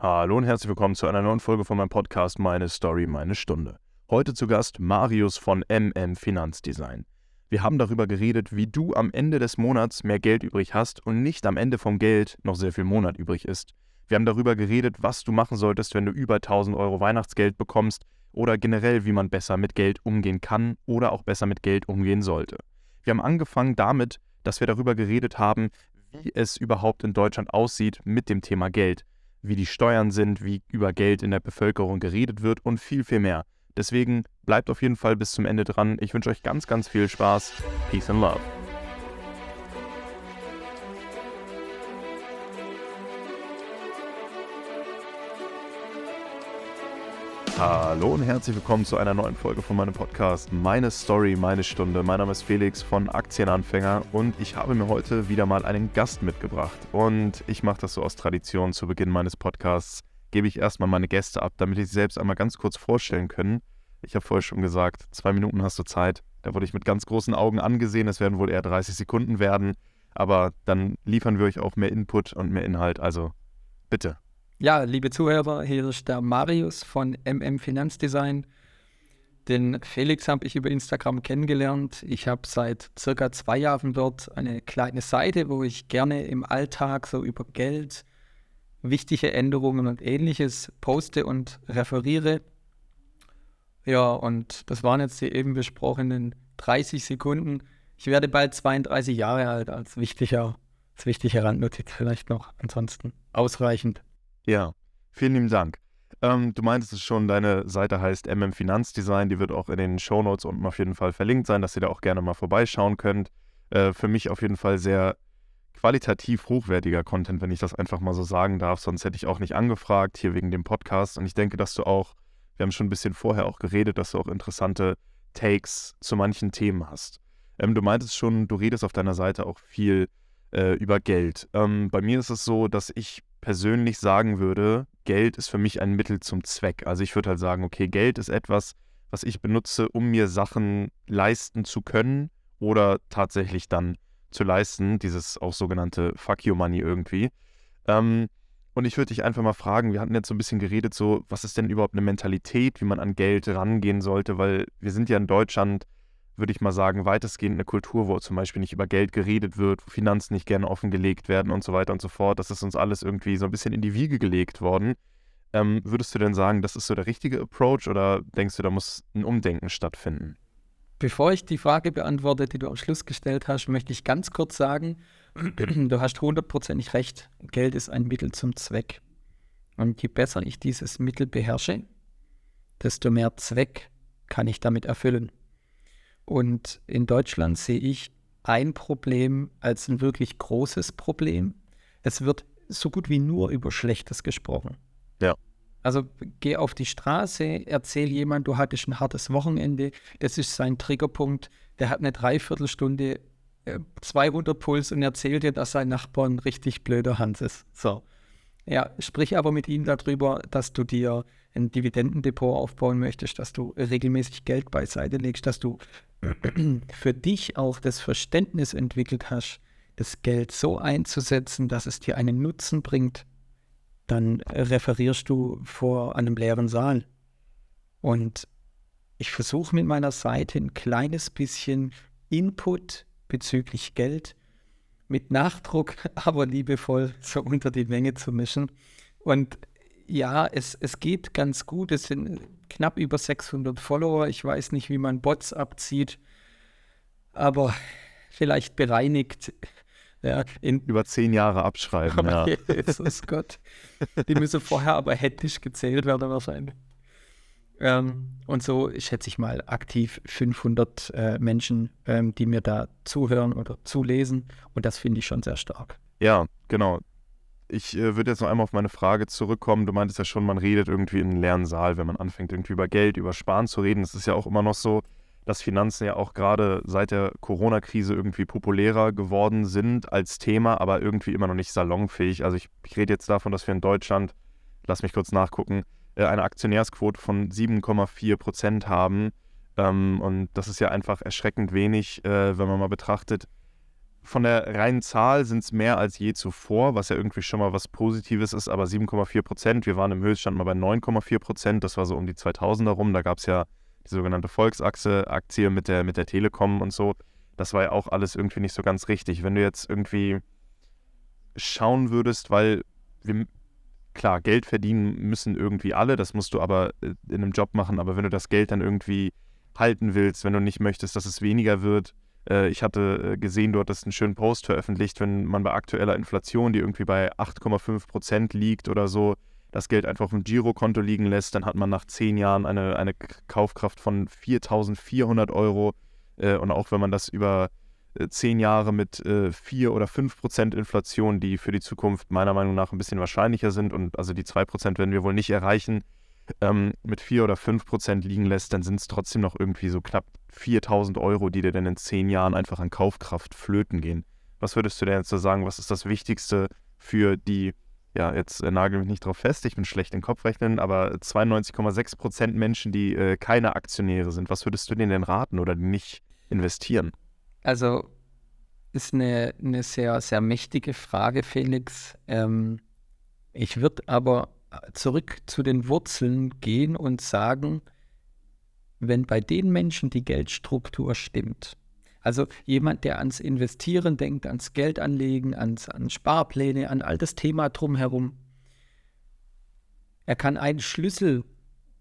Hallo und herzlich willkommen zu einer neuen Folge von meinem Podcast Meine Story, meine Stunde. Heute zu Gast Marius von MM Finanzdesign. Wir haben darüber geredet, wie du am Ende des Monats mehr Geld übrig hast und nicht am Ende vom Geld noch sehr viel Monat übrig ist. Wir haben darüber geredet, was du machen solltest, wenn du über 1000 Euro Weihnachtsgeld bekommst oder generell, wie man besser mit Geld umgehen kann oder auch besser mit Geld umgehen sollte. Wir haben angefangen damit, dass wir darüber geredet haben, wie es überhaupt in Deutschland aussieht mit dem Thema Geld wie die Steuern sind, wie über Geld in der Bevölkerung geredet wird und viel, viel mehr. Deswegen bleibt auf jeden Fall bis zum Ende dran. Ich wünsche euch ganz, ganz viel Spaß. Peace and Love. Hallo und herzlich willkommen zu einer neuen Folge von meinem Podcast Meine Story, meine Stunde. Mein Name ist Felix von Aktienanfänger und ich habe mir heute wieder mal einen Gast mitgebracht. Und ich mache das so aus Tradition zu Beginn meines Podcasts. Gebe ich erstmal meine Gäste ab, damit ich sie selbst einmal ganz kurz vorstellen können. Ich habe vorher schon gesagt, zwei Minuten hast du Zeit. Da wurde ich mit ganz großen Augen angesehen. Es werden wohl eher 30 Sekunden werden. Aber dann liefern wir euch auch mehr Input und mehr Inhalt. Also bitte. Ja, liebe Zuhörer, hier ist der Marius von MM Finanzdesign. Den Felix habe ich über Instagram kennengelernt. Ich habe seit circa zwei Jahren dort eine kleine Seite, wo ich gerne im Alltag so über Geld, wichtige Änderungen und ähnliches poste und referiere. Ja, und das waren jetzt die eben besprochenen 30 Sekunden. Ich werde bald 32 Jahre alt als wichtiger, als wichtige Randnotiz vielleicht noch. Ansonsten ausreichend. Ja, vielen lieben Dank. Ähm, du meintest es schon, deine Seite heißt MM Finanzdesign. Die wird auch in den Shownotes unten auf jeden Fall verlinkt sein, dass ihr da auch gerne mal vorbeischauen könnt. Äh, für mich auf jeden Fall sehr qualitativ hochwertiger Content, wenn ich das einfach mal so sagen darf. Sonst hätte ich auch nicht angefragt, hier wegen dem Podcast. Und ich denke, dass du auch, wir haben schon ein bisschen vorher auch geredet, dass du auch interessante Takes zu manchen Themen hast. Ähm, du meintest schon, du redest auf deiner Seite auch viel äh, über Geld. Ähm, bei mir ist es so, dass ich persönlich sagen würde, Geld ist für mich ein Mittel zum Zweck. Also ich würde halt sagen, okay, Geld ist etwas, was ich benutze, um mir Sachen leisten zu können oder tatsächlich dann zu leisten, dieses auch sogenannte Fuck you Money irgendwie. Ähm, und ich würde dich einfach mal fragen, wir hatten jetzt so ein bisschen geredet, so, was ist denn überhaupt eine Mentalität, wie man an Geld rangehen sollte, weil wir sind ja in Deutschland würde ich mal sagen, weitestgehend eine Kultur, wo zum Beispiel nicht über Geld geredet wird, wo Finanzen nicht gerne offengelegt werden und so weiter und so fort. Das ist uns alles irgendwie so ein bisschen in die Wiege gelegt worden. Ähm, würdest du denn sagen, das ist so der richtige Approach oder denkst du, da muss ein Umdenken stattfinden? Bevor ich die Frage beantworte, die du am Schluss gestellt hast, möchte ich ganz kurz sagen, du hast hundertprozentig recht, Geld ist ein Mittel zum Zweck. Und je besser ich dieses Mittel beherrsche, desto mehr Zweck kann ich damit erfüllen. Und in Deutschland sehe ich ein Problem als ein wirklich großes Problem. Es wird so gut wie nur über Schlechtes gesprochen. Ja. Also geh auf die Straße, erzähl jemand, du hattest ein hartes Wochenende, das ist sein Triggerpunkt, der hat eine Dreiviertelstunde äh, 200 Puls und erzählt dir, dass sein Nachbar ein richtig blöder Hans ist. So. Ja, sprich aber mit ihm darüber, dass du dir ein Dividendendepot aufbauen möchtest, dass du regelmäßig Geld beiseite legst, dass du für dich auch das Verständnis entwickelt hast, das Geld so einzusetzen, dass es dir einen Nutzen bringt, dann referierst du vor einem leeren Saal. Und ich versuche mit meiner Seite ein kleines bisschen Input bezüglich Geld mit Nachdruck, aber liebevoll so unter die Menge zu mischen. Und ja, es, es geht ganz gut. Es sind knapp über 600 Follower. Ich weiß nicht, wie man Bots abzieht, aber vielleicht bereinigt. Ja, in über zehn Jahre abschreiben. ja. Jesus Gott. Die müssen vorher aber händisch gezählt werden wahrscheinlich. Ähm, und so schätze ich mal aktiv 500 äh, Menschen, ähm, die mir da zuhören oder zulesen. Und das finde ich schon sehr stark. Ja, genau. Ich äh, würde jetzt noch einmal auf meine Frage zurückkommen. Du meintest ja schon, man redet irgendwie in einem leeren Saal, wenn man anfängt, irgendwie über Geld, über Sparen zu reden. Es ist ja auch immer noch so, dass Finanzen ja auch gerade seit der Corona-Krise irgendwie populärer geworden sind als Thema, aber irgendwie immer noch nicht salonfähig. Also ich, ich rede jetzt davon, dass wir in Deutschland, lass mich kurz nachgucken, äh, eine Aktionärsquote von 7,4 Prozent haben. Ähm, und das ist ja einfach erschreckend wenig, äh, wenn man mal betrachtet, von der reinen Zahl sind es mehr als je zuvor, was ja irgendwie schon mal was Positives ist, aber 7,4 Prozent. Wir waren im Höchststand mal bei 9,4 Prozent. Das war so um die 2000er rum. Da gab es ja die sogenannte Volksachse-Aktie mit der, mit der Telekom und so. Das war ja auch alles irgendwie nicht so ganz richtig. Wenn du jetzt irgendwie schauen würdest, weil wir, klar, Geld verdienen müssen irgendwie alle, das musst du aber äh, in einem Job machen, aber wenn du das Geld dann irgendwie halten willst, wenn du nicht möchtest, dass es weniger wird, ich hatte äh, gesehen, du hattest einen schönen Post veröffentlicht, wenn man bei aktueller Inflation, die irgendwie bei 8,5 Prozent liegt oder so, das Geld einfach auf dem Girokonto liegen lässt, dann hat man nach zehn Jahren eine, eine Kaufkraft von 4.400 Euro. Äh, und auch wenn man das über zehn Jahre mit äh, 4 oder 5 Prozent Inflation, die für die Zukunft meiner Meinung nach ein bisschen wahrscheinlicher sind und also die 2 Prozent werden wir wohl nicht erreichen, ähm, mit 4 oder 5 Prozent liegen lässt, dann sind es trotzdem noch irgendwie so knapp 4000 Euro, die dir dann in zehn Jahren einfach an Kaufkraft flöten gehen. Was würdest du denn jetzt so sagen, was ist das Wichtigste für die, ja, jetzt äh, nagel mich nicht drauf fest, ich bin schlecht im Kopfrechnen, aber 92,6 Prozent Menschen, die äh, keine Aktionäre sind, was würdest du denen denn raten oder nicht investieren? Also ist eine, eine sehr, sehr mächtige Frage, Felix. Ähm, ich würde aber zurück zu den Wurzeln gehen und sagen, wenn bei den Menschen die Geldstruktur stimmt, also jemand, der ans Investieren denkt, ans Geldanlegen, ans, an Sparpläne, an all das Thema drumherum, er kann einen Schlüssel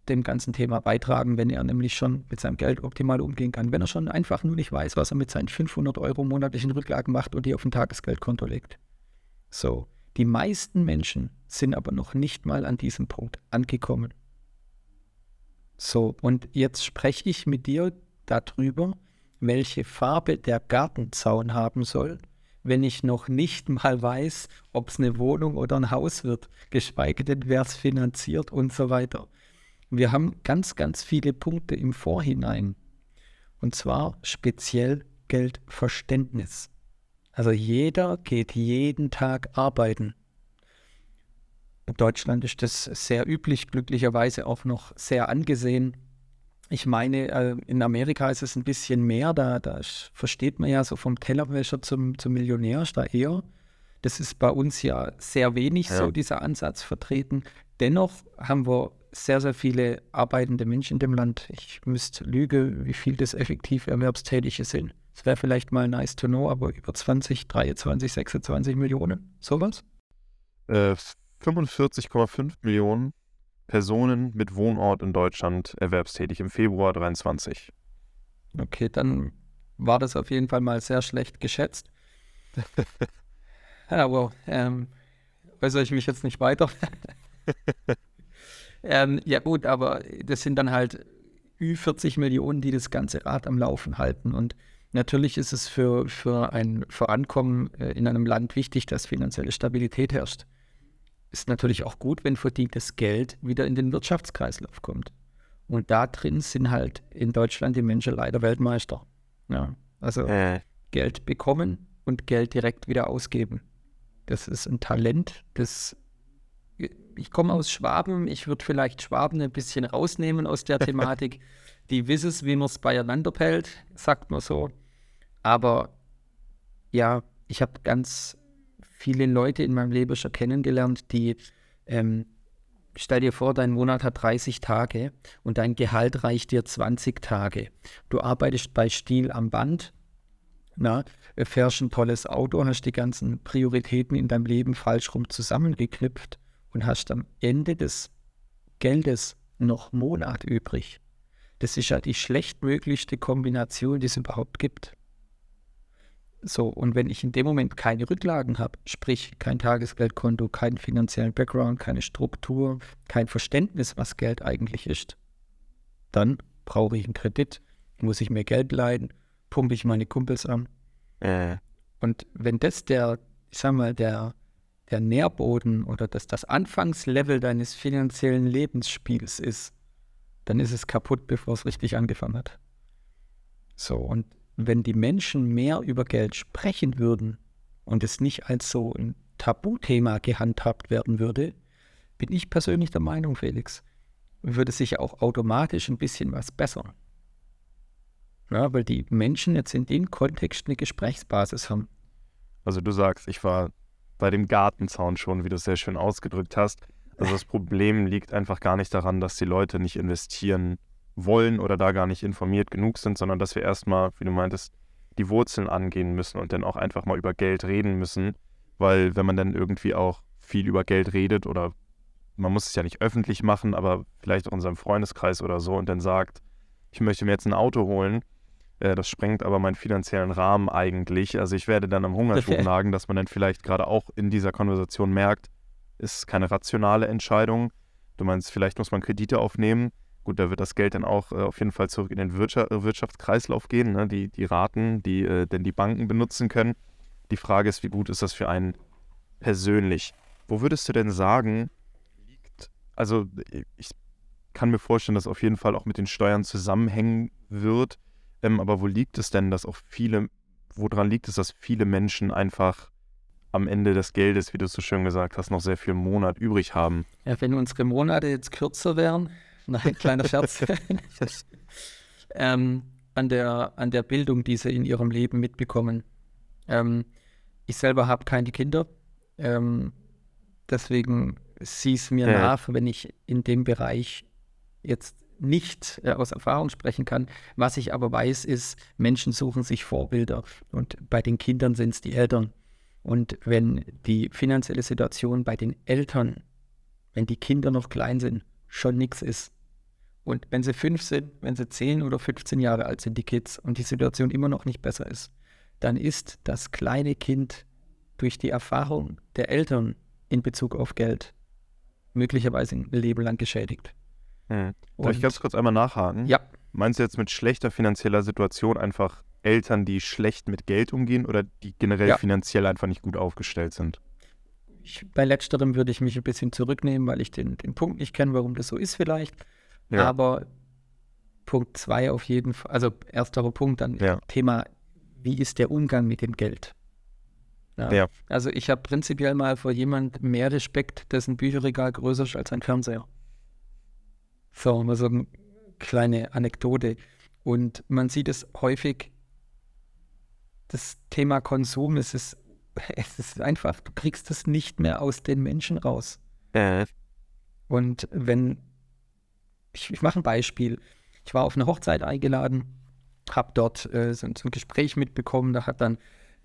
dem ganzen Thema beitragen, wenn er nämlich schon mit seinem Geld optimal umgehen kann. Wenn er schon einfach nur nicht weiß, was er mit seinen 500 Euro monatlichen Rücklagen macht und die auf ein Tagesgeldkonto legt. So, die meisten Menschen sind aber noch nicht mal an diesem Punkt angekommen. So, und jetzt spreche ich mit dir darüber, welche Farbe der Gartenzaun haben soll, wenn ich noch nicht mal weiß, ob es eine Wohnung oder ein Haus wird, geschweige denn, wer es finanziert und so weiter. Wir haben ganz, ganz viele Punkte im Vorhinein. Und zwar speziell Geldverständnis. Also jeder geht jeden Tag arbeiten. In Deutschland ist das sehr üblich, glücklicherweise auch noch sehr angesehen. Ich meine, äh, in Amerika ist es ein bisschen mehr, da, da versteht man ja so vom Tellerwäscher zum, zum Millionär ist da eher. Das ist bei uns ja sehr wenig ja. so, dieser Ansatz vertreten. Dennoch haben wir sehr, sehr viele arbeitende Menschen in dem Land. Ich müsste lüge, wie viel das effektiv Erwerbstätige sind. Es wäre vielleicht mal nice to know, aber über 20, 23, 26 Millionen, sowas? Äh, 45,5 Millionen Personen mit Wohnort in Deutschland erwerbstätig im Februar 23. Okay, dann war das auf jeden Fall mal sehr schlecht geschätzt. aber ähm, äußere ich mich jetzt nicht weiter. ähm, ja gut, aber das sind dann halt über 40 Millionen, die das ganze Rad am Laufen halten. Und natürlich ist es für, für ein Vorankommen äh, in einem Land wichtig, dass finanzielle Stabilität herrscht. Ist natürlich auch gut, wenn verdientes Geld wieder in den Wirtschaftskreislauf kommt. Und da drin sind halt in Deutschland die Menschen leider Weltmeister. Ja, also äh. Geld bekommen und Geld direkt wieder ausgeben. Das ist ein Talent, das ich komme aus Schwaben, ich würde vielleicht Schwaben ein bisschen rausnehmen aus der Thematik. Die wissen es, wie man es beieinander pellt, sagt man so. Aber ja, ich habe ganz viele Leute in meinem Leben schon kennengelernt, die, ähm, stell dir vor, dein Monat hat 30 Tage und dein Gehalt reicht dir 20 Tage. Du arbeitest bei Stiel am Band, na, fährst ein tolles Auto, hast die ganzen Prioritäten in deinem Leben falsch rum zusammengeknüpft und hast am Ende des Geldes noch Monat übrig. Das ist ja die schlechtmöglichste Kombination, die es überhaupt gibt. So, und wenn ich in dem Moment keine Rücklagen habe, sprich kein Tagesgeldkonto, keinen finanziellen Background, keine Struktur, kein Verständnis, was Geld eigentlich ist, dann brauche ich einen Kredit, muss ich mir Geld leihen, pumpe ich meine Kumpels an. Äh. Und wenn das der, ich sag mal, der der Nährboden oder das, das Anfangslevel deines finanziellen Lebensspiels ist, dann ist es kaputt, bevor es richtig angefangen hat. So, und wenn die Menschen mehr über Geld sprechen würden und es nicht als so ein Tabuthema gehandhabt werden würde, bin ich persönlich der Meinung, Felix, würde sich auch automatisch ein bisschen was bessern. Ja, weil die Menschen jetzt in dem Kontext eine Gesprächsbasis haben. Also du sagst, ich war bei dem Gartenzaun schon, wie du es sehr schön ausgedrückt hast. Also das Problem liegt einfach gar nicht daran, dass die Leute nicht investieren wollen oder da gar nicht informiert genug sind, sondern dass wir erstmal, wie du meintest, die Wurzeln angehen müssen und dann auch einfach mal über Geld reden müssen, weil wenn man dann irgendwie auch viel über Geld redet oder man muss es ja nicht öffentlich machen, aber vielleicht auch in seinem Freundeskreis oder so und dann sagt, ich möchte mir jetzt ein Auto holen, äh, das sprengt aber meinen finanziellen Rahmen eigentlich. Also ich werde dann am Hungertuch nagen, dass man dann vielleicht gerade auch in dieser Konversation merkt, ist keine rationale Entscheidung. Du meinst, vielleicht muss man Kredite aufnehmen. Gut, da wird das Geld dann auch äh, auf jeden Fall zurück in den Wirtschaft, äh, Wirtschaftskreislauf gehen, ne? die, die Raten, die äh, denn die Banken benutzen können. Die Frage ist, wie gut ist das für einen persönlich? Wo würdest du denn sagen, liegt, also ich kann mir vorstellen, dass auf jeden Fall auch mit den Steuern zusammenhängen wird, ähm, aber wo liegt es denn, dass auch viele, woran liegt es, dass viele Menschen einfach am Ende des Geldes, wie du es so schön gesagt hast, noch sehr viel Monat übrig haben? Ja, wenn unsere Monate jetzt kürzer wären, nein, kleiner Scherz, ähm, an, der, an der Bildung, die sie in ihrem Leben mitbekommen. Ähm, ich selber habe keine Kinder, ähm, deswegen sieh es mir ja. nach, wenn ich in dem Bereich jetzt nicht äh, aus Erfahrung sprechen kann. Was ich aber weiß, ist, Menschen suchen sich Vorbilder und bei den Kindern sind es die Eltern. Und wenn die finanzielle Situation bei den Eltern, wenn die Kinder noch klein sind, schon nichts ist. Und wenn sie fünf sind, wenn sie zehn oder 15 Jahre alt sind, die Kids, und die Situation immer noch nicht besser ist, dann ist das kleine Kind durch die Erfahrung der Eltern in Bezug auf Geld möglicherweise ein Leben lang geschädigt. Hm. Darf ich ganz kurz einmal nachhaken? Ja. Meinst du jetzt mit schlechter finanzieller Situation einfach Eltern, die schlecht mit Geld umgehen oder die generell ja. finanziell einfach nicht gut aufgestellt sind? Ich, bei letzterem würde ich mich ein bisschen zurücknehmen, weil ich den, den Punkt nicht kenne, warum das so ist vielleicht. Ja. Aber Punkt zwei auf jeden Fall, also ersterer Punkt, dann ja. Thema, wie ist der Umgang mit dem Geld? Ja. ja. Also ich habe prinzipiell mal vor jemand mehr Respekt, dessen Bücherregal größer ist als ein Fernseher. So, mal so eine kleine Anekdote. Und man sieht es häufig, das Thema Konsum, es ist, es ist einfach, du kriegst es nicht mehr aus den Menschen raus. Äh. Und wenn, ich, ich mache ein Beispiel. Ich war auf eine Hochzeit eingeladen, habe dort äh, so, so, ein Gespräch mitbekommen, da hat dann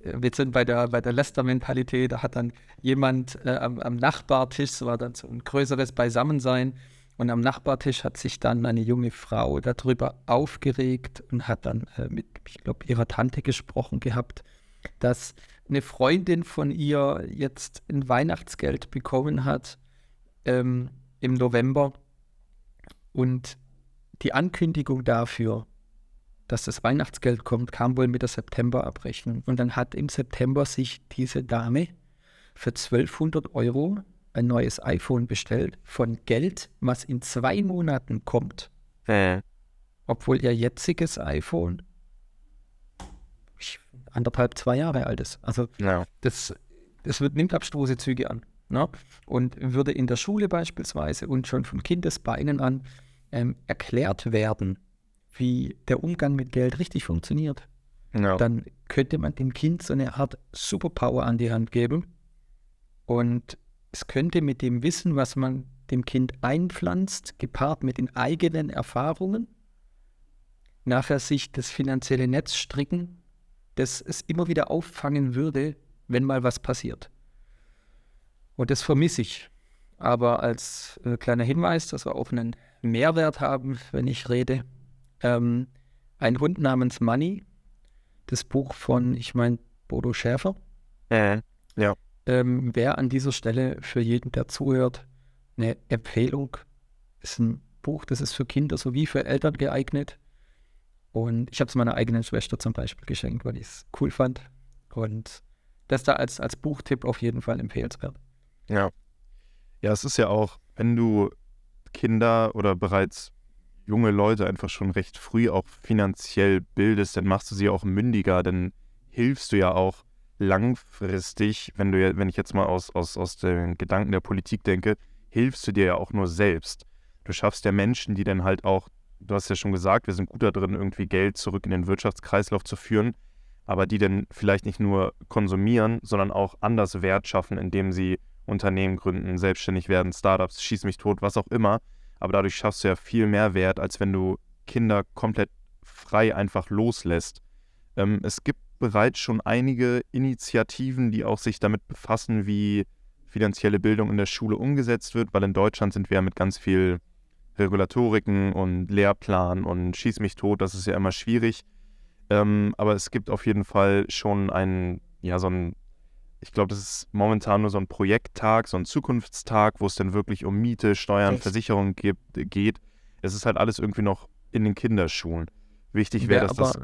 äh, wir sind bei der, bei der Lester-Mentalität, da hat dann jemand äh, am, am, Nachbartisch, es war dann so ein größeres Beisammensein, und am Nachbartisch hat sich dann eine junge Frau darüber aufgeregt und hat dann äh, mit, ich glaube, ihrer Tante gesprochen gehabt, dass eine Freundin von ihr jetzt ein Weihnachtsgeld bekommen hat ähm, im November und die Ankündigung dafür, dass das Weihnachtsgeld kommt, kam wohl mit der Septemberabrechnung. Und dann hat im September sich diese Dame für 1200 Euro ein neues iPhone bestellt von Geld, was in zwei Monaten kommt. Äh. Obwohl ihr jetziges iPhone anderthalb, zwei Jahre alt ist. Also ja. das, das wird, nimmt abstruse Züge an. Ne? Und würde in der Schule beispielsweise und schon von Kindesbeinen an ähm, erklärt werden, wie der Umgang mit Geld richtig funktioniert, ja. dann könnte man dem Kind so eine Art Superpower an die Hand geben. Und es könnte mit dem Wissen, was man dem Kind einpflanzt, gepaart mit den eigenen Erfahrungen, nachher sich das finanzielle Netz stricken, das es immer wieder auffangen würde, wenn mal was passiert. Und das vermisse ich. Aber als äh, kleiner Hinweis, dass wir auch einen Mehrwert haben, wenn ich rede, ähm, ein Hund namens Money, das Buch von, ich meine, Bodo Schäfer. Äh, ja ähm, wäre an dieser Stelle für jeden, der zuhört, eine Empfehlung. Ist ein Buch, das ist für Kinder sowie für Eltern geeignet. Und ich habe es meiner eigenen Schwester zum Beispiel geschenkt, weil ich es cool fand. Und das da als, als Buchtipp auf jeden Fall empfehlenswert. Ja. Ja, es ist ja auch, wenn du Kinder oder bereits junge Leute einfach schon recht früh auch finanziell bildest, dann machst du sie auch mündiger, dann hilfst du ja auch langfristig, wenn du wenn ich jetzt mal aus, aus, aus den Gedanken der Politik denke, hilfst du dir ja auch nur selbst. Du schaffst ja Menschen, die dann halt auch, du hast ja schon gesagt, wir sind gut darin, irgendwie Geld zurück in den Wirtschaftskreislauf zu führen. aber die dann vielleicht nicht nur konsumieren, sondern auch anders Wert schaffen, indem sie Unternehmen gründen, selbstständig werden, Startups, schieß mich tot, was auch immer. Aber dadurch schaffst du ja viel mehr Wert, als wenn du Kinder komplett frei einfach loslässt. Ähm, es gibt bereits schon einige Initiativen, die auch sich damit befassen, wie finanzielle Bildung in der Schule umgesetzt wird, weil in Deutschland sind wir ja mit ganz viel Regulatoriken und Lehrplan und Schieß mich tot, das ist ja immer schwierig. Ähm, aber es gibt auf jeden Fall schon einen, ja, so ein, ich glaube, das ist momentan nur so ein Projekttag, so ein Zukunftstag, wo es dann wirklich um Miete, Steuern? Versicherungen geht. Es ist halt alles irgendwie noch in den Kinderschuhen. Wichtig wäre, dass das.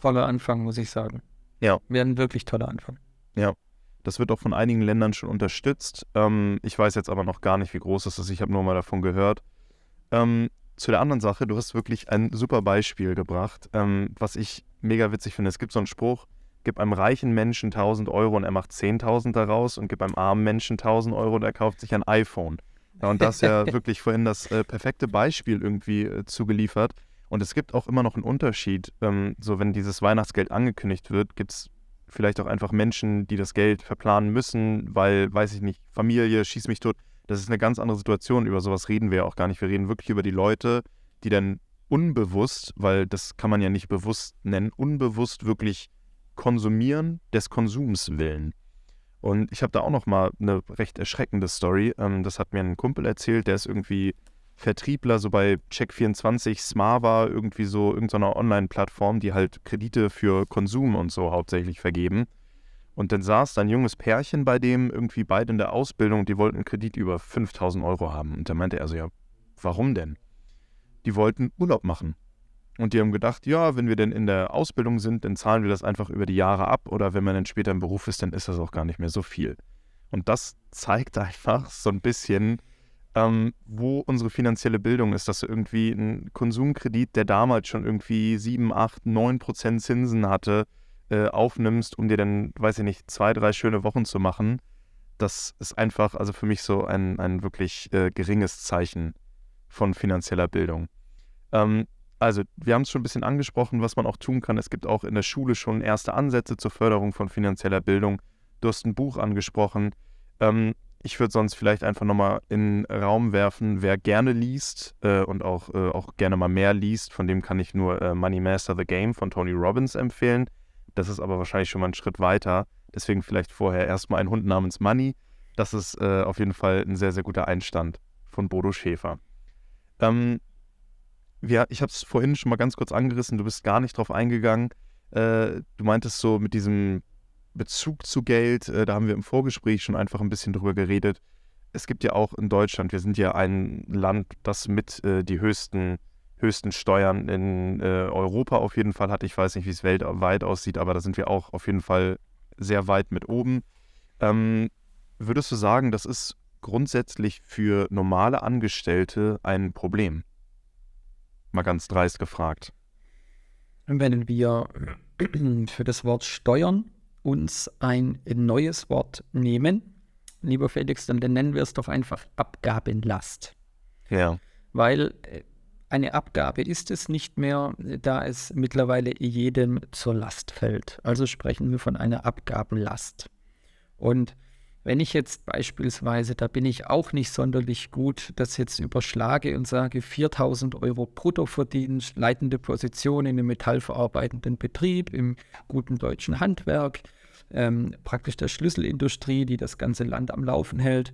Toller Anfang, muss ich sagen. Ja. Wäre ein wirklich toller Anfang. Ja. Das wird auch von einigen Ländern schon unterstützt. Ähm, ich weiß jetzt aber noch gar nicht, wie groß das ist. Ich habe nur mal davon gehört. Ähm, zu der anderen Sache, du hast wirklich ein super Beispiel gebracht, ähm, was ich mega witzig finde. Es gibt so einen Spruch, gib einem reichen Menschen 1000 Euro und er macht 10.000 daraus und gib einem armen Menschen 1000 Euro und er kauft sich ein iPhone. Ja, und das ja wirklich vorhin das äh, perfekte Beispiel irgendwie äh, zugeliefert. Und es gibt auch immer noch einen Unterschied. Ähm, so, wenn dieses Weihnachtsgeld angekündigt wird, gibt es vielleicht auch einfach Menschen, die das Geld verplanen müssen, weil, weiß ich nicht, Familie, schieß mich tot. Das ist eine ganz andere Situation. Über sowas reden wir ja auch gar nicht. Wir reden wirklich über die Leute, die dann unbewusst, weil das kann man ja nicht bewusst nennen, unbewusst wirklich konsumieren des Konsums willen. Und ich habe da auch noch mal eine recht erschreckende Story. Ähm, das hat mir ein Kumpel erzählt, der ist irgendwie Vertriebler, so bei Check24, Smava, irgendwie so irgendeiner Online-Plattform, die halt Kredite für Konsum und so hauptsächlich vergeben. Und dann saß da ein junges Pärchen bei dem, irgendwie beide in der Ausbildung, die wollten einen Kredit über 5000 Euro haben. Und da meinte er so, ja, warum denn? Die wollten Urlaub machen. Und die haben gedacht, ja, wenn wir denn in der Ausbildung sind, dann zahlen wir das einfach über die Jahre ab. Oder wenn man dann später im Beruf ist, dann ist das auch gar nicht mehr so viel. Und das zeigt einfach so ein bisschen, ähm, wo unsere finanzielle Bildung ist, dass du irgendwie einen Konsumkredit, der damals schon irgendwie 7, 8, 9 Prozent Zinsen hatte, äh, aufnimmst, um dir dann, weiß ich nicht, zwei, drei schöne Wochen zu machen, das ist einfach, also für mich so ein, ein wirklich äh, geringes Zeichen von finanzieller Bildung. Ähm, also, wir haben es schon ein bisschen angesprochen, was man auch tun kann. Es gibt auch in der Schule schon erste Ansätze zur Förderung von finanzieller Bildung. Du hast ein Buch angesprochen. Ähm, ich würde sonst vielleicht einfach nochmal in den Raum werfen, wer gerne liest äh, und auch, äh, auch gerne mal mehr liest, von dem kann ich nur äh, Money Master the Game von Tony Robbins empfehlen. Das ist aber wahrscheinlich schon mal ein Schritt weiter. Deswegen vielleicht vorher erstmal ein Hund namens Money. Das ist äh, auf jeden Fall ein sehr, sehr guter Einstand von Bodo Schäfer. Ähm, wir, ich habe es vorhin schon mal ganz kurz angerissen, du bist gar nicht drauf eingegangen. Äh, du meintest so mit diesem Bezug zu Geld, äh, da haben wir im Vorgespräch schon einfach ein bisschen drüber geredet. Es gibt ja auch in Deutschland, wir sind ja ein Land, das mit äh, die höchsten höchsten Steuern in äh, Europa auf jeden Fall hat. Ich weiß nicht, wie es weltweit aussieht, aber da sind wir auch auf jeden Fall sehr weit mit oben. Ähm, würdest du sagen, das ist grundsätzlich für normale Angestellte ein Problem? Mal ganz dreist gefragt. Wenn wir für das Wort Steuern uns ein neues Wort nehmen, lieber Felix, dann nennen wir es doch einfach Abgabenlast. Ja. Weil äh, eine Abgabe ist es nicht mehr, da es mittlerweile jedem zur Last fällt. Also sprechen wir von einer Abgabenlast. Und wenn ich jetzt beispielsweise, da bin ich auch nicht sonderlich gut, das jetzt überschlage und sage 4000 Euro brutto verdienen, leitende Position in einem metallverarbeitenden Betrieb, im guten deutschen Handwerk, ähm, praktisch der Schlüsselindustrie, die das ganze Land am Laufen hält.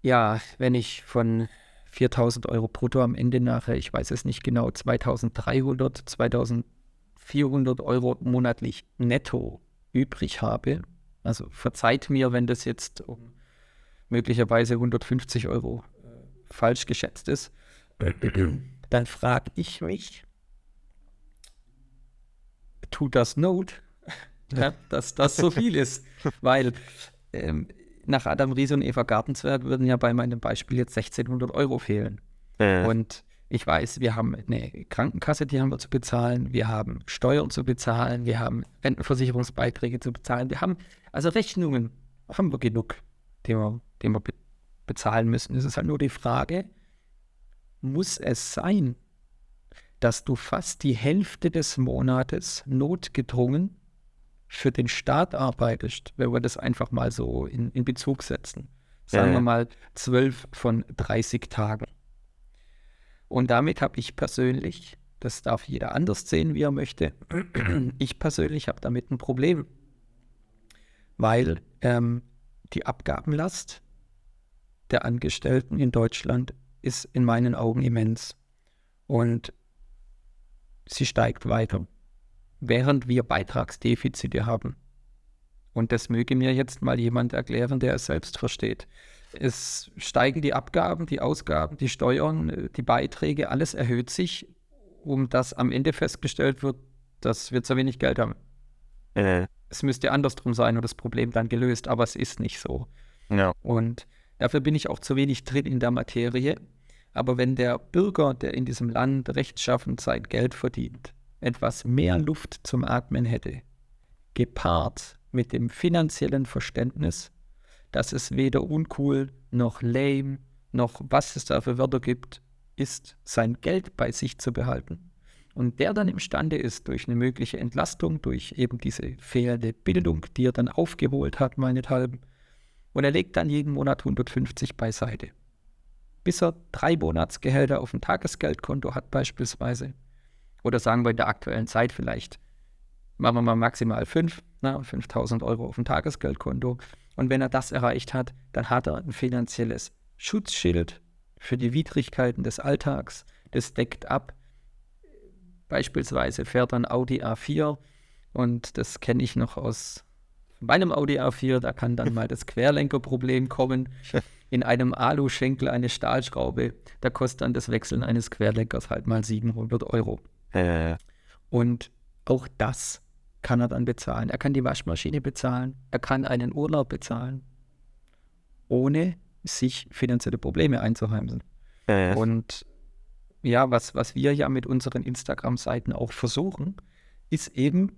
Ja, wenn ich von 4000 Euro brutto am Ende nachher, ich weiß es nicht genau, 2300, 2400 Euro monatlich netto übrig habe. Also verzeiht mir, wenn das jetzt um möglicherweise 150 Euro falsch geschätzt ist. Dann frage ich mich, tut das Not, ja, dass das so viel ist? Weil ähm, nach Adam Riese und Eva Gartenzwerg würden ja bei meinem Beispiel jetzt 1600 Euro fehlen. Äh. Und ich weiß, wir haben eine Krankenkasse, die haben wir zu bezahlen, wir haben Steuern zu bezahlen, wir haben Rentenversicherungsbeiträge zu bezahlen, wir haben also Rechnungen haben wir genug, die wir, die wir be bezahlen müssen. Es ist halt nur die Frage, muss es sein? dass du fast die Hälfte des Monates notgedrungen für den Staat arbeitest, wenn wir das einfach mal so in, in Bezug setzen. Sagen ja, wir mal zwölf von 30 Tagen. Und damit habe ich persönlich, das darf jeder anders sehen, wie er möchte, ich persönlich habe damit ein Problem, weil ähm, die Abgabenlast der Angestellten in Deutschland ist in meinen Augen immens. Und sie steigt weiter, während wir Beitragsdefizite haben. Und das möge mir jetzt mal jemand erklären, der es selbst versteht. Es steigen die Abgaben, die Ausgaben, die Steuern, die Beiträge, alles erhöht sich, um dass am Ende festgestellt wird, dass wir zu wenig Geld haben. Äh. Es müsste andersrum sein und das Problem dann gelöst, aber es ist nicht so. Ja. Und dafür bin ich auch zu wenig drin in der Materie. Aber wenn der Bürger, der in diesem Land rechtschaffend sein Geld verdient, etwas mehr Luft zum Atmen hätte, gepaart mit dem finanziellen Verständnis, dass es weder uncool noch lame noch was es da für Wörter gibt, ist, sein Geld bei sich zu behalten. Und der dann imstande ist, durch eine mögliche Entlastung, durch eben diese fehlende Bildung, die er dann aufgeholt hat, meinethalben, und er legt dann jeden Monat 150 beiseite bis er drei Monatsgehälter auf dem Tagesgeldkonto hat beispielsweise. Oder sagen wir in der aktuellen Zeit vielleicht, machen wir mal maximal fünf, na, 5000 Euro auf dem Tagesgeldkonto. Und wenn er das erreicht hat, dann hat er ein finanzielles Schutzschild für die Widrigkeiten des Alltags. Das deckt ab. Beispielsweise fährt er ein Audi A4 und das kenne ich noch aus meinem Audi A4. Da kann dann mal das Querlenkerproblem kommen in einem Aluschenkel eine Stahlschraube, da kostet dann das Wechseln eines Querlenkers halt mal 700 Euro. Äh. Und auch das kann er dann bezahlen. Er kann die Waschmaschine bezahlen, er kann einen Urlaub bezahlen, ohne sich finanzielle Probleme einzuheimsen. Äh. Und ja, was, was wir ja mit unseren Instagram-Seiten auch versuchen, ist eben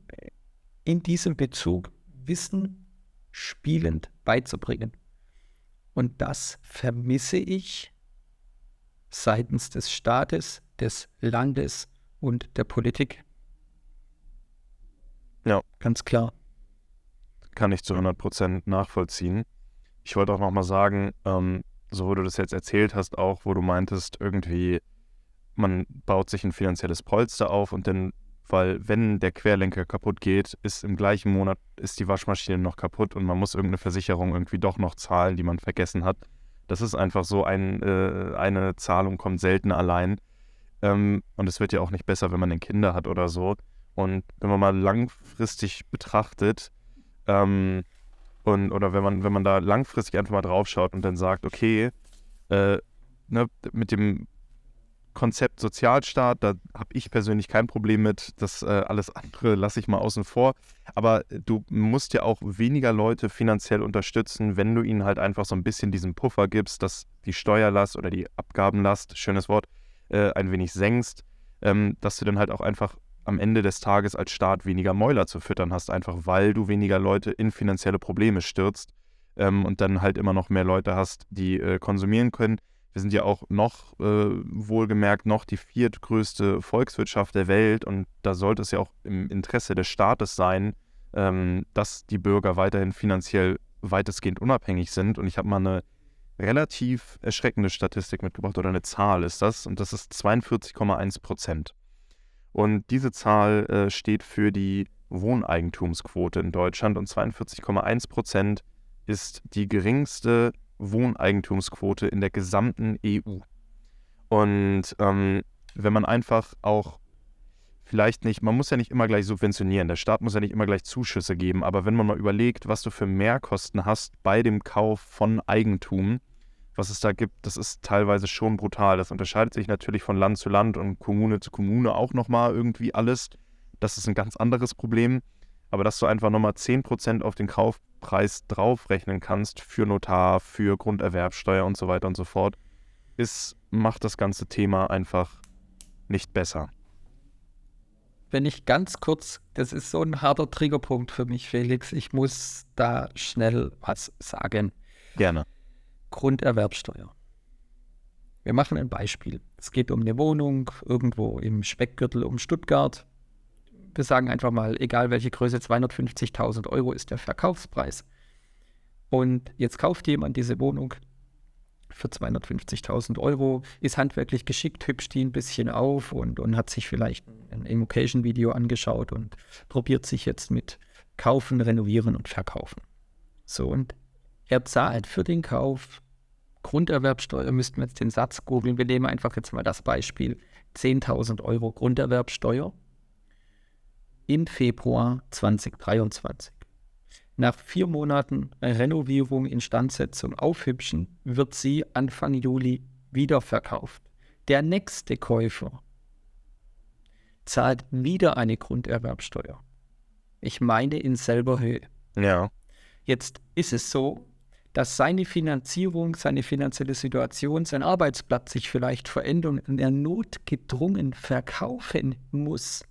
in diesem Bezug Wissen spielend beizubringen. Und das vermisse ich seitens des Staates, des Landes und der Politik. Ja. Ganz klar. Kann ich zu 100 Prozent nachvollziehen. Ich wollte auch nochmal sagen, ähm, so wo du das jetzt erzählt hast, auch wo du meintest, irgendwie, man baut sich ein finanzielles Polster auf und dann weil wenn der Querlenker kaputt geht, ist im gleichen Monat ist die Waschmaschine noch kaputt und man muss irgendeine Versicherung irgendwie doch noch zahlen, die man vergessen hat. Das ist einfach so, ein, äh, eine Zahlung kommt selten allein. Ähm, und es wird ja auch nicht besser, wenn man denn Kinder hat oder so. Und wenn man mal langfristig betrachtet, ähm, und, oder wenn man, wenn man da langfristig einfach mal drauf schaut und dann sagt, okay, äh, ne, mit dem Konzept Sozialstaat, da habe ich persönlich kein Problem mit. Das äh, alles andere lasse ich mal außen vor. Aber du musst ja auch weniger Leute finanziell unterstützen, wenn du ihnen halt einfach so ein bisschen diesen Puffer gibst, dass die Steuerlast oder die Abgabenlast, schönes Wort, äh, ein wenig senkst, ähm, dass du dann halt auch einfach am Ende des Tages als Staat weniger Mäuler zu füttern hast, einfach weil du weniger Leute in finanzielle Probleme stürzt ähm, und dann halt immer noch mehr Leute hast, die äh, konsumieren können wir sind ja auch noch, äh, wohlgemerkt, noch die viertgrößte Volkswirtschaft der Welt und da sollte es ja auch im Interesse des Staates sein, ähm, dass die Bürger weiterhin finanziell weitestgehend unabhängig sind. Und ich habe mal eine relativ erschreckende Statistik mitgebracht oder eine Zahl ist das und das ist 42,1 Prozent. Und diese Zahl äh, steht für die Wohneigentumsquote in Deutschland. Und 42,1 Prozent ist die geringste Wohneigentumsquote in der gesamten EU. Und ähm, wenn man einfach auch vielleicht nicht, man muss ja nicht immer gleich subventionieren, der Staat muss ja nicht immer gleich Zuschüsse geben, aber wenn man mal überlegt, was du für Mehrkosten hast bei dem Kauf von Eigentum, was es da gibt, das ist teilweise schon brutal. Das unterscheidet sich natürlich von Land zu Land und Kommune zu Kommune auch nochmal irgendwie alles. Das ist ein ganz anderes Problem. Aber dass du einfach nochmal 10% auf den Kaufpreis draufrechnen kannst für Notar, für Grunderwerbsteuer und so weiter und so fort, ist, macht das ganze Thema einfach nicht besser. Wenn ich ganz kurz, das ist so ein harter Triggerpunkt für mich, Felix, ich muss da schnell was sagen. Gerne. Grunderwerbsteuer. Wir machen ein Beispiel. Es geht um eine Wohnung irgendwo im Speckgürtel um Stuttgart. Wir sagen einfach mal, egal welche Größe, 250.000 Euro ist der Verkaufspreis. Und jetzt kauft jemand diese Wohnung für 250.000 Euro, ist handwerklich geschickt, hübscht die ein bisschen auf und, und hat sich vielleicht ein Immocation-Video angeschaut und probiert sich jetzt mit Kaufen, Renovieren und Verkaufen. So, und er zahlt für den Kauf Grunderwerbsteuer, müssten wir jetzt den Satz googeln, wir nehmen einfach jetzt mal das Beispiel, 10.000 Euro Grunderwerbsteuer im Februar 2023. Nach vier Monaten Renovierung, Instandsetzung, Aufhübschen wird sie Anfang Juli wiederverkauft. Der nächste Käufer zahlt wieder eine Grunderwerbsteuer. Ich meine in selber Höhe. Ja. Jetzt ist es so, dass seine Finanzierung, seine finanzielle Situation, sein Arbeitsplatz sich vielleicht verändert und er notgedrungen verkaufen muss.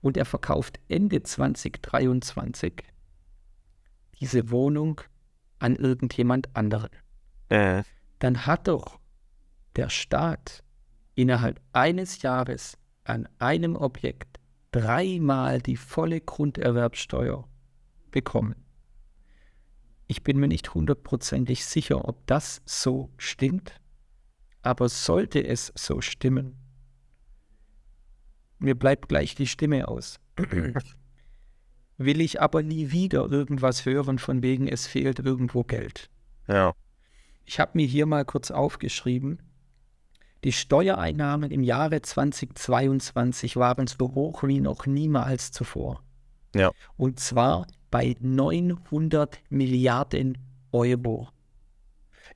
Und er verkauft Ende 2023 diese Wohnung an irgendjemand anderen. Äh. Dann hat doch der Staat innerhalb eines Jahres an einem Objekt dreimal die volle Grunderwerbsteuer bekommen. Ich bin mir nicht hundertprozentig sicher, ob das so stimmt, aber sollte es so stimmen, mir bleibt gleich die Stimme aus. Will ich aber nie wieder irgendwas hören, von wegen es fehlt irgendwo Geld. Ja. Ich habe mir hier mal kurz aufgeschrieben, die Steuereinnahmen im Jahre 2022 waren so hoch wie noch niemals zuvor. Ja. Und zwar bei 900 Milliarden Euro.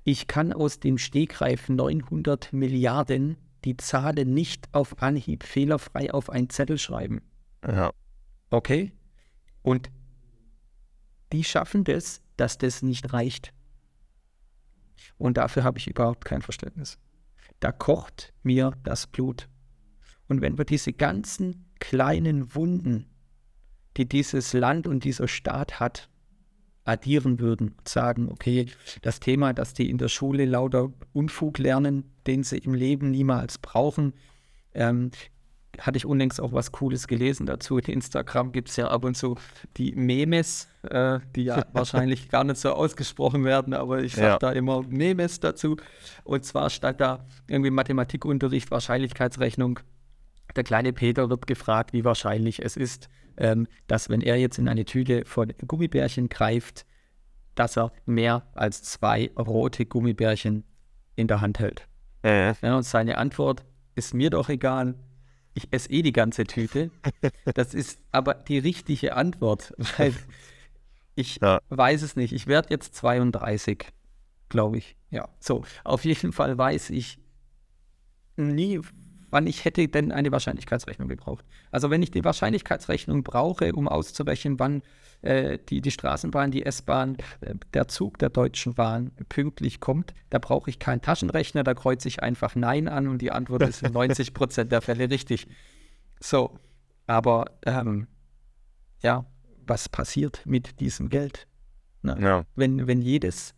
Ich kann aus dem Stegreif 900 Milliarden die Zahlen nicht auf Anhieb fehlerfrei auf einen Zettel schreiben. Ja. Okay? Und die schaffen das, dass das nicht reicht. Und dafür habe ich überhaupt kein Verständnis. Da kocht mir das Blut. Und wenn wir diese ganzen kleinen Wunden, die dieses Land und dieser Staat hat, addieren würden und sagen, okay, das Thema, dass die in der Schule lauter Unfug lernen, den sie im Leben niemals brauchen, ähm, hatte ich unlängst auch was Cooles gelesen dazu. In Instagram gibt es ja ab und zu die Memes, äh, die ja wahrscheinlich gar nicht so ausgesprochen werden, aber ich sage ja. da immer Memes dazu. Und zwar statt da irgendwie Mathematikunterricht, Wahrscheinlichkeitsrechnung. Der kleine Peter wird gefragt, wie wahrscheinlich es ist, ähm, dass wenn er jetzt in eine Tüte von Gummibärchen greift, dass er mehr als zwei rote Gummibärchen in der Hand hält. Äh. Ja, und seine Antwort ist mir doch egal. Ich esse eh die ganze Tüte. Das ist aber die richtige Antwort, weil ich ja. weiß es nicht. Ich werde jetzt 32, glaube ich. Ja, so. Auf jeden Fall weiß ich nie, wann ich hätte denn eine Wahrscheinlichkeitsrechnung gebraucht. Also wenn ich die Wahrscheinlichkeitsrechnung brauche, um auszurechnen, wann äh, die, die Straßenbahn, die S-Bahn, äh, der Zug der Deutschen Bahn pünktlich kommt, da brauche ich keinen Taschenrechner, da kreuze ich einfach Nein an und die Antwort ist in 90 Prozent der Fälle richtig. So, aber ähm, ja, was passiert mit diesem Geld? Na, ja. Wenn, wenn jedes,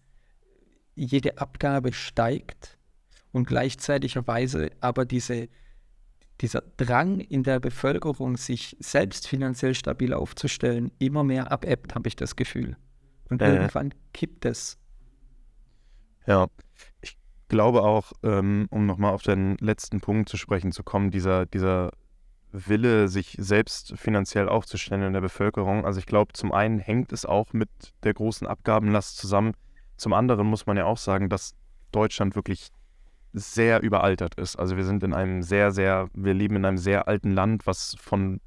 jede Abgabe steigt, und gleichzeitigerweise aber diese, dieser Drang in der Bevölkerung, sich selbst finanziell stabil aufzustellen, immer mehr abebbt, habe ich das Gefühl. Und äh. irgendwann kippt es. Ja, ich glaube auch, ähm, um nochmal auf den letzten Punkt zu sprechen zu kommen, dieser, dieser Wille, sich selbst finanziell aufzustellen in der Bevölkerung. Also ich glaube, zum einen hängt es auch mit der großen Abgabenlast zusammen. Zum anderen muss man ja auch sagen, dass Deutschland wirklich sehr überaltert ist. Also wir sind in einem sehr, sehr, wir leben in einem sehr alten Land, was von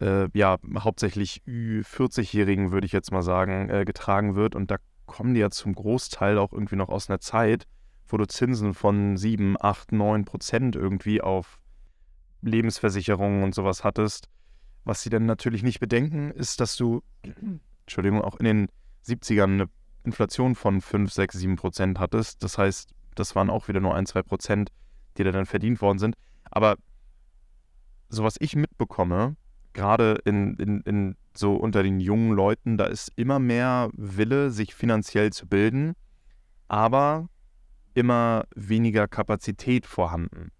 äh, ja, hauptsächlich Ü40-Jährigen, würde ich jetzt mal sagen, äh, getragen wird. Und da kommen die ja zum Großteil auch irgendwie noch aus einer Zeit, wo du Zinsen von 7, 8, 9 Prozent irgendwie auf Lebensversicherungen und sowas hattest. Was sie dann natürlich nicht bedenken, ist, dass du, Entschuldigung, auch in den 70ern eine Inflation von 5, 6, 7 Prozent hattest. Das heißt, das waren auch wieder nur ein, zwei Prozent, die da dann verdient worden sind. Aber so was ich mitbekomme, gerade in, in, in so unter den jungen Leuten, da ist immer mehr Wille, sich finanziell zu bilden. Aber immer weniger Kapazität vorhanden.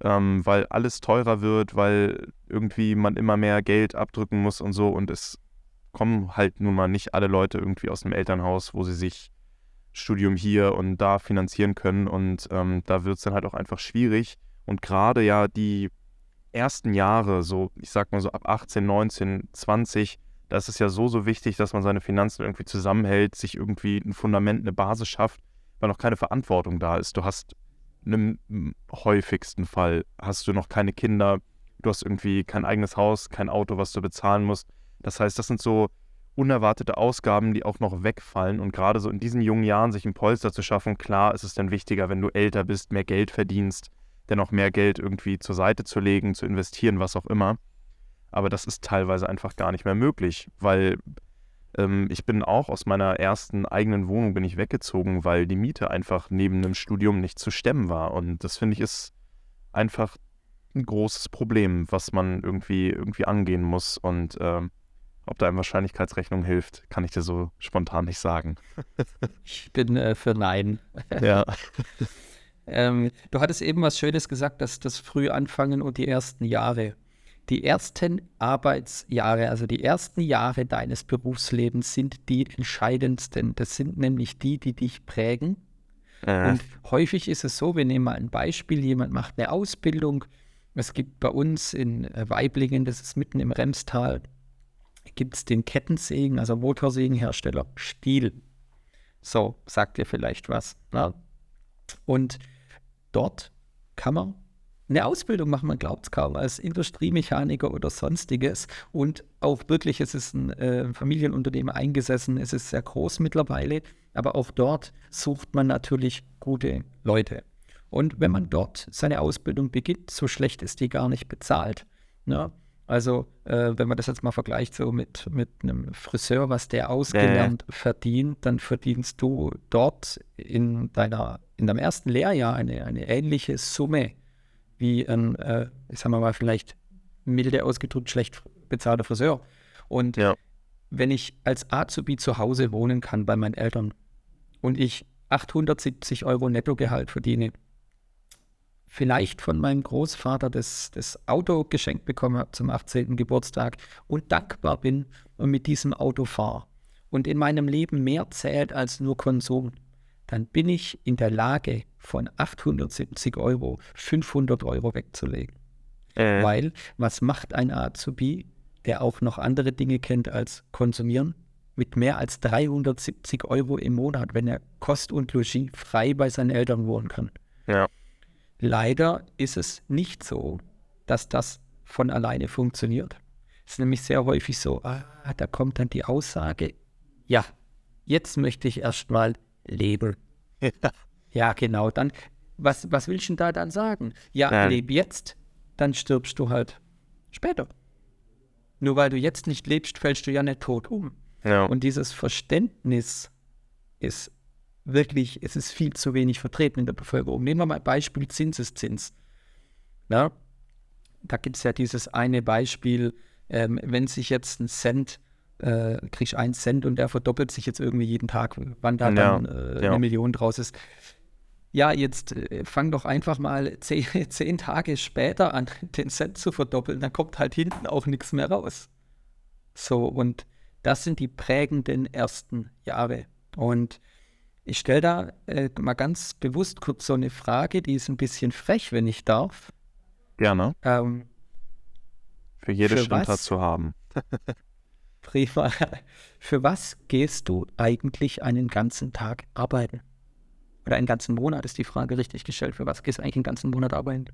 Ähm, weil alles teurer wird, weil irgendwie man immer mehr Geld abdrücken muss und so. Und es kommen halt nun mal nicht alle Leute irgendwie aus einem Elternhaus, wo sie sich Studium hier und da finanzieren können. Und ähm, da wird es dann halt auch einfach schwierig. Und gerade ja die ersten Jahre, so ich sag mal so ab 18, 19, 20, da ist es ja so, so wichtig, dass man seine Finanzen irgendwie zusammenhält, sich irgendwie ein Fundament, eine Basis schafft, weil noch keine Verantwortung da ist. Du hast im häufigsten Fall hast du noch keine Kinder, du hast irgendwie kein eigenes Haus, kein Auto, was du bezahlen musst. Das heißt, das sind so unerwartete Ausgaben, die auch noch wegfallen. Und gerade so in diesen jungen Jahren sich ein Polster zu schaffen, klar ist es dann wichtiger, wenn du älter bist, mehr Geld verdienst, dennoch mehr Geld irgendwie zur Seite zu legen, zu investieren, was auch immer. Aber das ist teilweise einfach gar nicht mehr möglich, weil ähm, ich bin auch aus meiner ersten eigenen Wohnung bin ich weggezogen, weil die Miete einfach neben einem Studium nicht zu stemmen war. Und das finde ich ist einfach ein großes Problem, was man irgendwie, irgendwie angehen muss. Und ähm, ob da eine Wahrscheinlichkeitsrechnung hilft, kann ich dir so spontan nicht sagen. ich bin äh, für Nein. Ja. ähm, du hattest eben was Schönes gesagt, dass das früh anfangen und die ersten Jahre. Die ersten Arbeitsjahre, also die ersten Jahre deines Berufslebens sind die entscheidendsten. Das sind nämlich die, die dich prägen. Äh. Und häufig ist es so, wir nehmen mal ein Beispiel, jemand macht eine Ausbildung. Es gibt bei uns in Weiblingen, das ist mitten im Remstal, gibt es den Kettensägen, also Motorsägenhersteller Stiel. So, sagt ihr vielleicht was. Ne? Und dort kann man eine Ausbildung machen, man glaubt es kaum, als Industriemechaniker oder sonstiges. Und auch wirklich, es ist ein äh, Familienunternehmen eingesessen, es ist sehr groß mittlerweile, aber auch dort sucht man natürlich gute Leute. Und wenn man dort seine Ausbildung beginnt, so schlecht ist die gar nicht bezahlt. Ne? Also, äh, wenn man das jetzt mal vergleicht so mit, mit einem Friseur, was der ausgelernt äh. verdient, dann verdienst du dort in deiner, in deinem ersten Lehrjahr eine, eine ähnliche Summe wie ein, äh, sagen wir mal, vielleicht milde ausgedrückt schlecht bezahlter Friseur. Und ja. wenn ich als Azubi zu Hause wohnen kann bei meinen Eltern und ich 870 Euro Nettogehalt verdiene, vielleicht von meinem Großvater das, das Auto geschenkt bekommen habe zum 18. Geburtstag und dankbar bin und mit diesem Auto fahre und in meinem Leben mehr zählt als nur Konsum, dann bin ich in der Lage, von 870 Euro 500 Euro wegzulegen. Äh. Weil, was macht ein Azubi, der auch noch andere Dinge kennt als konsumieren, mit mehr als 370 Euro im Monat, wenn er Kost und Logis frei bei seinen Eltern wohnen kann? Ja. Leider ist es nicht so, dass das von alleine funktioniert. Es ist nämlich sehr häufig so, ah, da kommt dann die Aussage, ja, jetzt möchte ich erstmal leben. Ja. ja, genau. Dann, was, was willst du denn da dann sagen? Ja, Nein. leb jetzt, dann stirbst du halt später. Nur weil du jetzt nicht lebst, fällst du ja nicht tot um. Ja. Und dieses Verständnis ist wirklich, es ist viel zu wenig vertreten in der Bevölkerung. Nehmen wir mal ein Beispiel Zinseszins. Ja, da gibt es ja dieses eine Beispiel, ähm, wenn sich jetzt ein Cent äh, kriegst einen Cent und der verdoppelt sich jetzt irgendwie jeden Tag, wann da ja, dann äh, ja. eine Million draus ist. Ja, jetzt äh, fang doch einfach mal zehn, zehn Tage später an, den Cent zu verdoppeln, dann kommt halt hinten auch nichts mehr raus. So, und das sind die prägenden ersten Jahre. Und ich stelle da äh, mal ganz bewusst kurz so eine Frage, die ist ein bisschen frech, wenn ich darf. Gerne. Ähm, für jede für Stunde zu haben. Prima. Für was gehst du eigentlich einen ganzen Tag arbeiten? Oder einen ganzen Monat ist die Frage richtig gestellt. Für was gehst du eigentlich einen ganzen Monat arbeiten?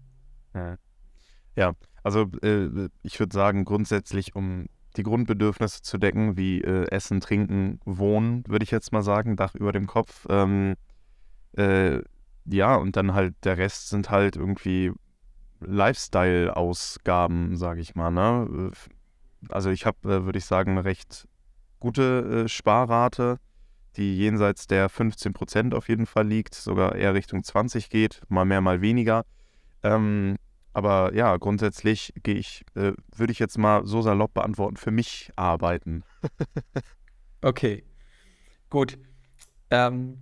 Ja, also äh, ich würde sagen, grundsätzlich, um die Grundbedürfnisse zu decken, wie äh, Essen, Trinken, Wohnen, würde ich jetzt mal sagen, Dach über dem Kopf. Ähm, äh, ja, und dann halt der Rest sind halt irgendwie Lifestyle-Ausgaben, sage ich mal. Ne? also ich habe, äh, würde ich sagen, eine recht gute äh, Sparrate, die jenseits der 15 Prozent auf jeden Fall liegt, sogar eher Richtung 20 geht, mal mehr, mal weniger. Ähm, aber ja, grundsätzlich gehe ich, äh, würde ich jetzt mal so salopp beantworten, für mich arbeiten. okay, gut. Ähm,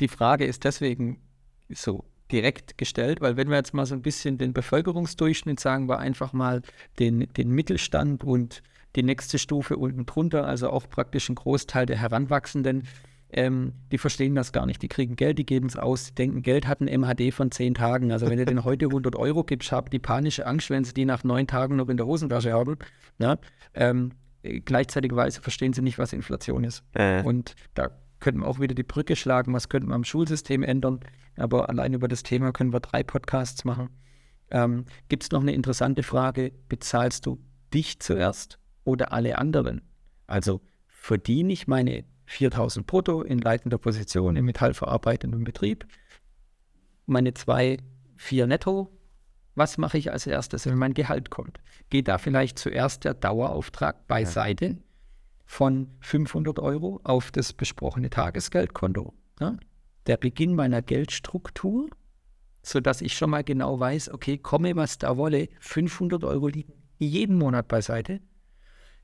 die Frage ist deswegen so direkt gestellt, weil wenn wir jetzt mal so ein bisschen den Bevölkerungsdurchschnitt sagen wir einfach mal den, den Mittelstand und die nächste Stufe unten drunter, also auch praktisch ein Großteil der Heranwachsenden, ähm, die verstehen das gar nicht. Die kriegen Geld, die geben es aus, die denken, Geld hat ein MHD von zehn Tagen. Also wenn du denen heute 100 Euro gibst, haben die panische Angst, wenn sie die nach neun Tagen noch in der Hosentasche haben. Ja? Ähm, gleichzeitigweise verstehen sie nicht, was Inflation ist. Äh. Und da könnten wir auch wieder die Brücke schlagen, was könnten wir am Schulsystem ändern. Aber allein über das Thema können wir drei Podcasts machen. Ähm, Gibt es noch eine interessante Frage, bezahlst du dich zuerst oder alle anderen? Also verdiene ich meine 4000 brutto in leitender Position im metallverarbeitenden Betrieb, meine zwei, vier netto. Was mache ich als erstes, wenn mein Gehalt kommt? Geht da vielleicht zuerst der Dauerauftrag beiseite von 500 Euro auf das besprochene Tagesgeldkonto? Ja? Der Beginn meiner Geldstruktur, sodass ich schon mal genau weiß, okay, komme was da wolle, 500 Euro liegen jeden Monat beiseite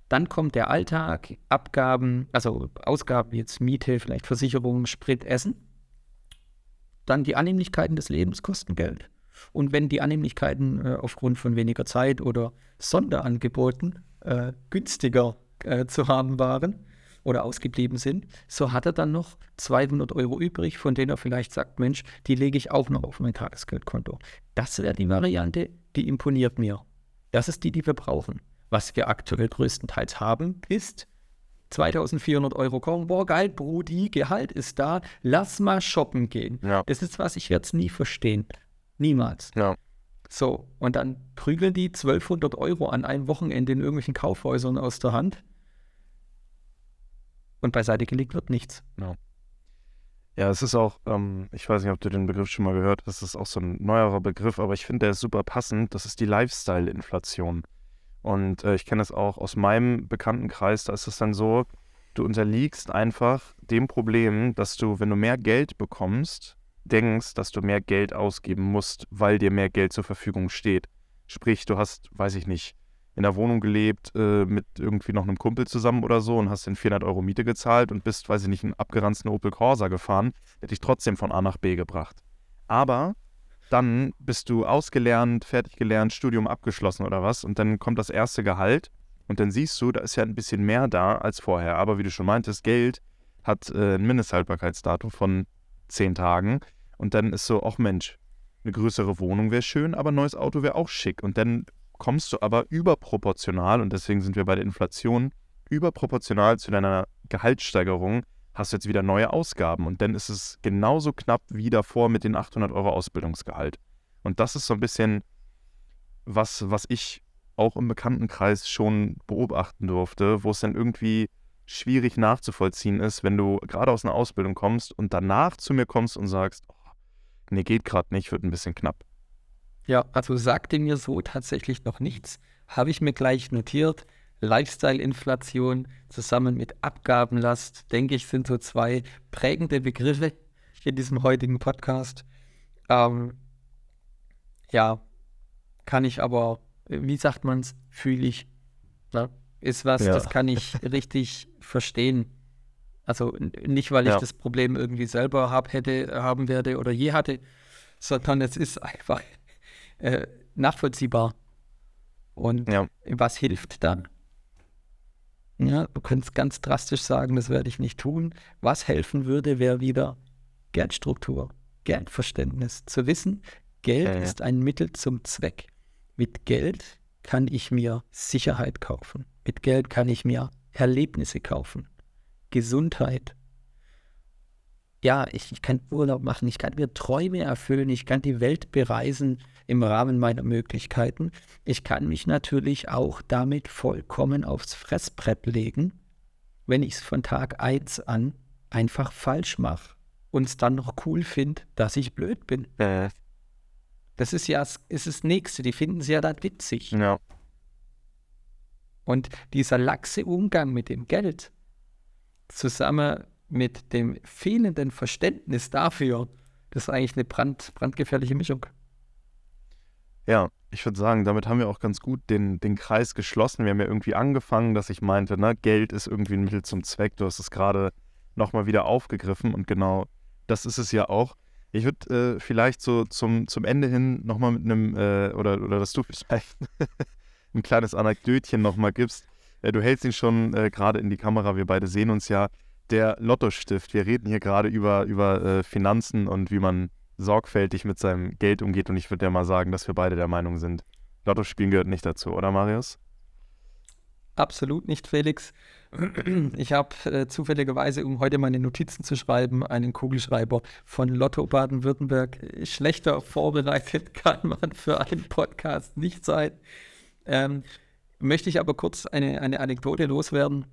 dann kommt der Alltag, Abgaben, also Ausgaben jetzt Miete, vielleicht Versicherung, Sprit, Essen. Dann die Annehmlichkeiten des Lebens kosten Geld. Und wenn die Annehmlichkeiten äh, aufgrund von weniger Zeit oder Sonderangeboten äh, günstiger äh, zu haben waren oder ausgeblieben sind, so hat er dann noch 200 Euro übrig, von denen er vielleicht sagt, Mensch, die lege ich auch noch auf mein Tagesgeldkonto. Das wäre die Variante, die imponiert mir. Das ist die, die wir brauchen was wir aktuell größtenteils haben, ist 2400 Euro kommen. Boah, geil, Brudi, Gehalt ist da. Lass mal shoppen gehen. Ja. Das ist was, ich werde es nie verstehen. Niemals. Ja. So, und dann prügeln die 1200 Euro an einem Wochenende in irgendwelchen Kaufhäusern aus der Hand. Und beiseite gelegt wird nichts. Ja. Ja, es ist auch, ähm, ich weiß nicht, ob du den Begriff schon mal gehört hast, das ist auch so ein neuerer Begriff, aber ich finde, der ist super passend. Das ist die Lifestyle-Inflation. Und äh, ich kenne das auch aus meinem Bekanntenkreis, da ist es dann so, du unterliegst einfach dem Problem, dass du, wenn du mehr Geld bekommst, denkst, dass du mehr Geld ausgeben musst, weil dir mehr Geld zur Verfügung steht. Sprich, du hast, weiß ich nicht, in der Wohnung gelebt äh, mit irgendwie noch einem Kumpel zusammen oder so und hast den 400 Euro Miete gezahlt und bist, weiß ich nicht, einen abgeranzten Opel Corsa gefahren, der dich trotzdem von A nach B gebracht. Aber dann bist du ausgelernt, fertig gelernt, Studium abgeschlossen oder was und dann kommt das erste Gehalt und dann siehst du, da ist ja ein bisschen mehr da als vorher. Aber wie du schon meintest, Geld hat äh, ein Mindesthaltbarkeitsdatum von zehn Tagen und dann ist so, ach Mensch, eine größere Wohnung wäre schön, aber ein neues Auto wäre auch schick. Und dann kommst du aber überproportional, und deswegen sind wir bei der Inflation, überproportional zu deiner Gehaltssteigerung hast du jetzt wieder neue Ausgaben und dann ist es genauso knapp wie davor mit den 800 Euro Ausbildungsgehalt. Und das ist so ein bisschen was, was ich auch im Bekanntenkreis schon beobachten durfte, wo es dann irgendwie schwierig nachzuvollziehen ist, wenn du gerade aus einer Ausbildung kommst und danach zu mir kommst und sagst, oh, nee, geht gerade nicht, wird ein bisschen knapp. Ja, also sagte mir so tatsächlich noch nichts. Habe ich mir gleich notiert. Lifestyle-Inflation zusammen mit Abgabenlast, denke ich, sind so zwei prägende Begriffe in diesem heutigen Podcast. Ähm, ja, kann ich aber, wie sagt man es, fühle ich. Ne? Ist was, ja. das kann ich richtig verstehen. Also nicht, weil ich ja. das Problem irgendwie selber hab, hätte, haben werde oder je hatte, sondern es ist einfach äh, nachvollziehbar. Und ja. was hilft dann? Ja, du könntest ganz drastisch sagen, das werde ich nicht tun. Was helfen würde, wäre wieder Geldstruktur, Geldverständnis. Zu wissen, Geld äh. ist ein Mittel zum Zweck. Mit Geld kann ich mir Sicherheit kaufen. Mit Geld kann ich mir Erlebnisse kaufen. Gesundheit. Ja, ich, ich kann Urlaub machen, ich kann mir Träume erfüllen, ich kann die Welt bereisen im Rahmen meiner Möglichkeiten. Ich kann mich natürlich auch damit vollkommen aufs Fressbrett legen, wenn ich es von Tag 1 an einfach falsch mache und es dann noch cool finde, dass ich blöd bin. Äh. Das ist ja ist das Nächste, die finden es ja dann witzig. Ja. Und dieser laxe Umgang mit dem Geld zusammen mit dem fehlenden Verständnis dafür, das ist eigentlich eine brand, brandgefährliche Mischung. Ja, ich würde sagen, damit haben wir auch ganz gut den, den Kreis geschlossen. Wir haben ja irgendwie angefangen, dass ich meinte, ne, Geld ist irgendwie ein Mittel zum Zweck. Du hast es gerade nochmal wieder aufgegriffen und genau das ist es ja auch. Ich würde äh, vielleicht so zum, zum Ende hin nochmal mit einem, äh, oder, oder dass du vielleicht ein kleines Anekdötchen nochmal gibst. Äh, du hältst ihn schon äh, gerade in die Kamera, wir beide sehen uns ja. Der Lottostift, wir reden hier gerade über, über äh, Finanzen und wie man sorgfältig mit seinem Geld umgeht. Und ich würde ja mal sagen, dass wir beide der Meinung sind, Lottospielen gehört nicht dazu, oder Marius? Absolut nicht, Felix. Ich habe äh, zufälligerweise, um heute meine Notizen zu schreiben, einen Kugelschreiber von Lotto Baden-Württemberg. Schlechter vorbereitet kann man für einen Podcast nicht sein. Ähm, möchte ich aber kurz eine, eine Anekdote loswerden.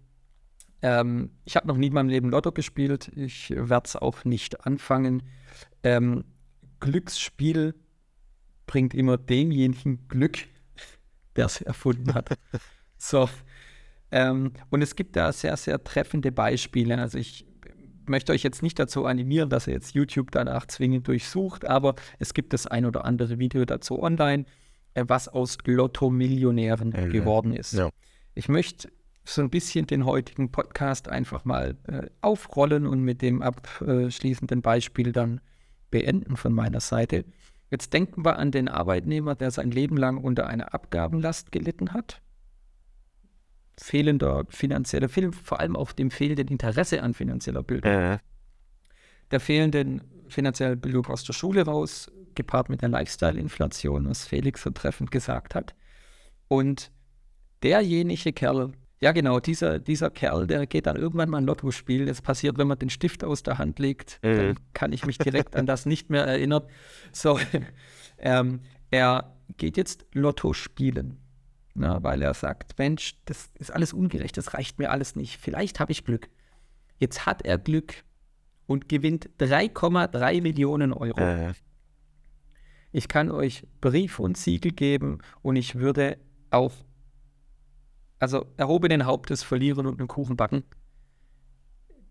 Ähm, ich habe noch nie in meinem Leben Lotto gespielt. Ich werde es auch nicht anfangen. Ähm, Glücksspiel bringt immer demjenigen Glück, der es erfunden hat. so, ähm, und es gibt da sehr, sehr treffende Beispiele. Also ich möchte euch jetzt nicht dazu animieren, dass ihr jetzt YouTube danach zwingend durchsucht, aber es gibt das ein oder andere Video dazu online, äh, was aus Lotto-Millionären mhm. geworden ist. Ja. Ich möchte so ein bisschen den heutigen Podcast einfach mal äh, aufrollen und mit dem abschließenden Beispiel dann beenden von meiner Seite. Jetzt denken wir an den Arbeitnehmer, der sein Leben lang unter einer Abgabenlast gelitten hat fehlender finanzieller Film, vor allem auf dem fehlenden Interesse an finanzieller Bildung. Äh. Der fehlenden finanziellen Bildung aus der Schule raus, gepaart mit der Lifestyle-Inflation, was Felix so treffend gesagt hat. Und derjenige Kerl, ja genau, dieser, dieser Kerl, der geht dann irgendwann mal ein Lotto spielen. Das passiert, wenn man den Stift aus der Hand legt. Äh. Dann kann ich mich direkt an das nicht mehr erinnern. So, ähm, er geht jetzt Lotto spielen. Na, weil er sagt, Mensch, das ist alles ungerecht, das reicht mir alles nicht. Vielleicht habe ich Glück. Jetzt hat er Glück und gewinnt 3,3 Millionen Euro. Äh. Ich kann euch Brief und Siegel geben und ich würde auch, also erhobenen Hauptes verlieren und einen Kuchen backen,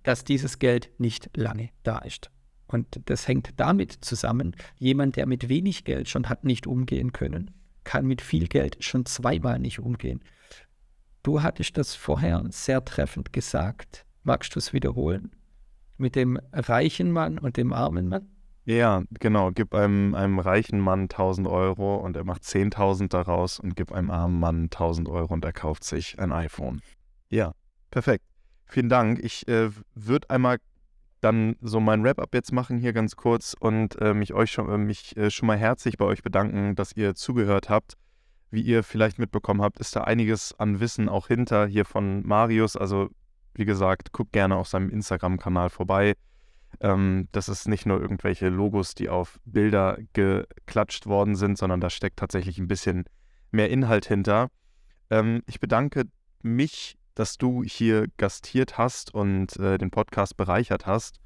dass dieses Geld nicht lange da ist. Und das hängt damit zusammen, jemand, der mit wenig Geld schon hat nicht umgehen können, kann mit viel Geld schon zweimal nicht umgehen. Du hattest das vorher sehr treffend gesagt. Magst du es wiederholen? Mit dem reichen Mann und dem armen Mann? Ja, genau. Gib einem, einem reichen Mann 1000 Euro und er macht 10.000 daraus und gib einem armen Mann 1000 Euro und er kauft sich ein iPhone. Ja, perfekt. Vielen Dank. Ich äh, würde einmal dann so mein Wrap-up jetzt machen hier ganz kurz und äh, mich euch schon, äh, mich äh, schon mal herzlich bei euch bedanken, dass ihr zugehört habt. Wie ihr vielleicht mitbekommen habt, ist da einiges an Wissen auch hinter hier von Marius. Also wie gesagt, guckt gerne auf seinem Instagram-Kanal vorbei. Ähm, das ist nicht nur irgendwelche Logos, die auf Bilder geklatscht worden sind, sondern da steckt tatsächlich ein bisschen mehr Inhalt hinter. Ähm, ich bedanke mich dass du hier gastiert hast und äh, den Podcast bereichert hast.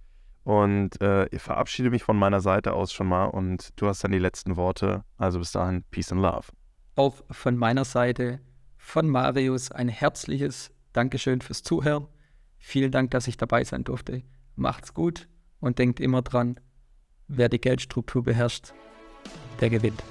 Und äh, ich verabschiede mich von meiner Seite aus schon mal und du hast dann die letzten Worte. Also bis dahin, Peace and Love. Auch von meiner Seite, von Marius, ein herzliches Dankeschön fürs Zuhören. Vielen Dank, dass ich dabei sein durfte. Macht's gut und denkt immer dran, wer die Geldstruktur beherrscht, der gewinnt.